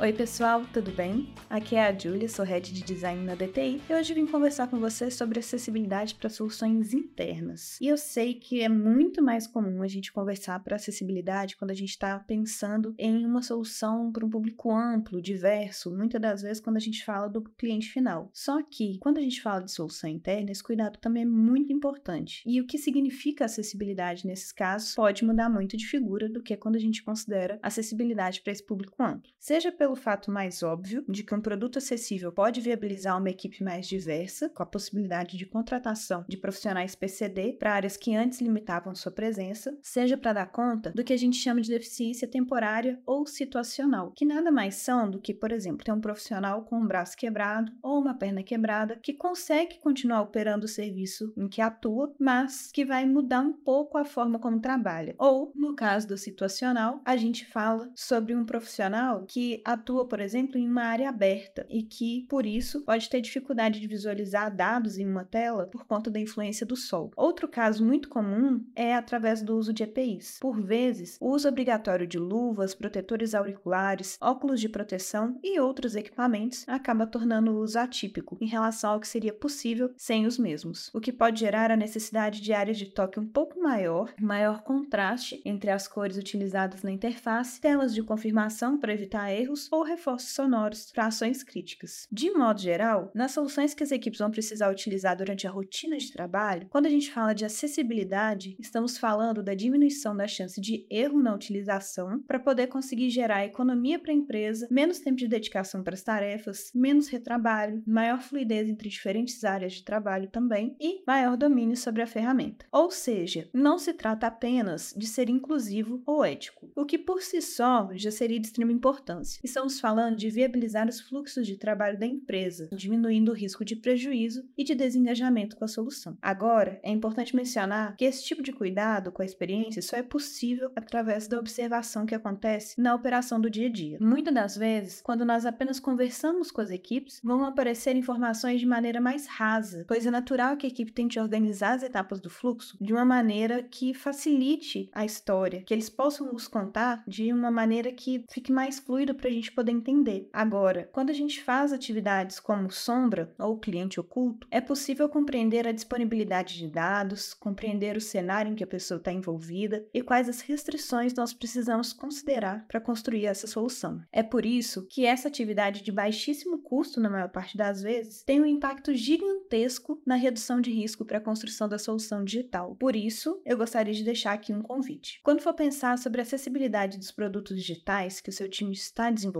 Oi, pessoal, tudo bem? Aqui é a Julia, sou head de design na DTI e hoje vim conversar com vocês sobre acessibilidade para soluções internas. E eu sei que é muito mais comum a gente conversar para acessibilidade quando a gente está pensando em uma solução para um público amplo, diverso, muitas das vezes quando a gente fala do cliente final. Só que quando a gente fala de solução interna, esse cuidado também é muito importante. E o que significa acessibilidade nesses casos pode mudar muito de figura do que quando a gente considera acessibilidade para esse público amplo. Seja pelo fato mais óbvio de que um produto acessível pode viabilizar uma equipe mais diversa, com a possibilidade de contratação de profissionais PCD para áreas que antes limitavam sua presença, seja para dar conta do que a gente chama de deficiência temporária ou situacional, que nada mais são do que, por exemplo, ter um profissional com um braço quebrado ou uma perna quebrada que consegue continuar operando o serviço em que atua, mas que vai mudar um pouco a forma como trabalha. Ou, no caso do situacional, a gente fala sobre um profissional que atua, por exemplo, em uma área aberta e que, por isso, pode ter dificuldade de visualizar dados em uma tela por conta da influência do sol. Outro caso muito comum é através do uso de EPIs. Por vezes, o uso obrigatório de luvas, protetores auriculares, óculos de proteção e outros equipamentos acaba tornando o uso atípico em relação ao que seria possível sem os mesmos, o que pode gerar a necessidade de áreas de toque um pouco maior, maior contraste entre as cores utilizadas na interface, telas de confirmação para evitar erros ou reforços sonoros para ações críticas. De modo geral, nas soluções que as equipes vão precisar utilizar durante a rotina de trabalho, quando a gente fala de acessibilidade, estamos falando da diminuição da chance de erro na utilização para poder conseguir gerar economia para a empresa, menos tempo de dedicação para as tarefas, menos retrabalho, maior fluidez entre diferentes áreas de trabalho também e maior domínio sobre a ferramenta. Ou seja, não se trata apenas de ser inclusivo ou ético, o que por si só já seria de extrema importância. Estamos falando de viabilizar os fluxos de trabalho da empresa, diminuindo o risco de prejuízo e de desengajamento com a solução. Agora, é importante mencionar que esse tipo de cuidado com a experiência só é possível através da observação que acontece na operação do dia a dia. Muitas das vezes, quando nós apenas conversamos com as equipes, vão aparecer informações de maneira mais rasa, pois é natural que a equipe tente organizar as etapas do fluxo de uma maneira que facilite a história, que eles possam nos contar de uma maneira que fique mais fluido para a gente poder entender. Agora, quando a gente faz atividades como sombra ou cliente oculto, é possível compreender a disponibilidade de dados, compreender o cenário em que a pessoa está envolvida e quais as restrições nós precisamos considerar para construir essa solução. É por isso que essa atividade de baixíssimo custo, na maior parte das vezes, tem um impacto gigantesco na redução de risco para a construção da solução digital. Por isso, eu gostaria de deixar aqui um convite. Quando for pensar sobre a acessibilidade dos produtos digitais que o seu time está desenvolvendo,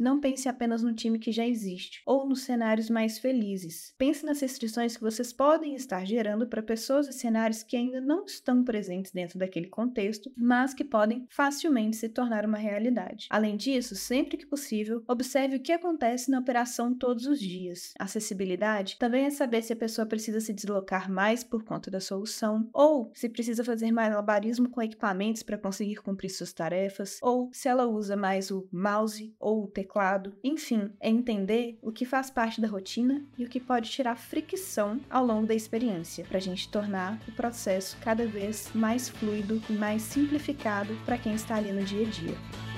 não pense apenas no time que já existe, ou nos cenários mais felizes. Pense nas restrições que vocês podem estar gerando para pessoas e cenários que ainda não estão presentes dentro daquele contexto, mas que podem facilmente se tornar uma realidade. Além disso, sempre que possível, observe o que acontece na operação todos os dias. Acessibilidade também é saber se a pessoa precisa se deslocar mais por conta da solução, ou se precisa fazer mais malabarismo com equipamentos para conseguir cumprir suas tarefas, ou se ela usa mais o mouse ou o teclado. Enfim, é entender o que faz parte da rotina e o que pode tirar fricção ao longo da experiência, para a gente tornar o processo cada vez mais fluido e mais simplificado para quem está ali no dia a dia.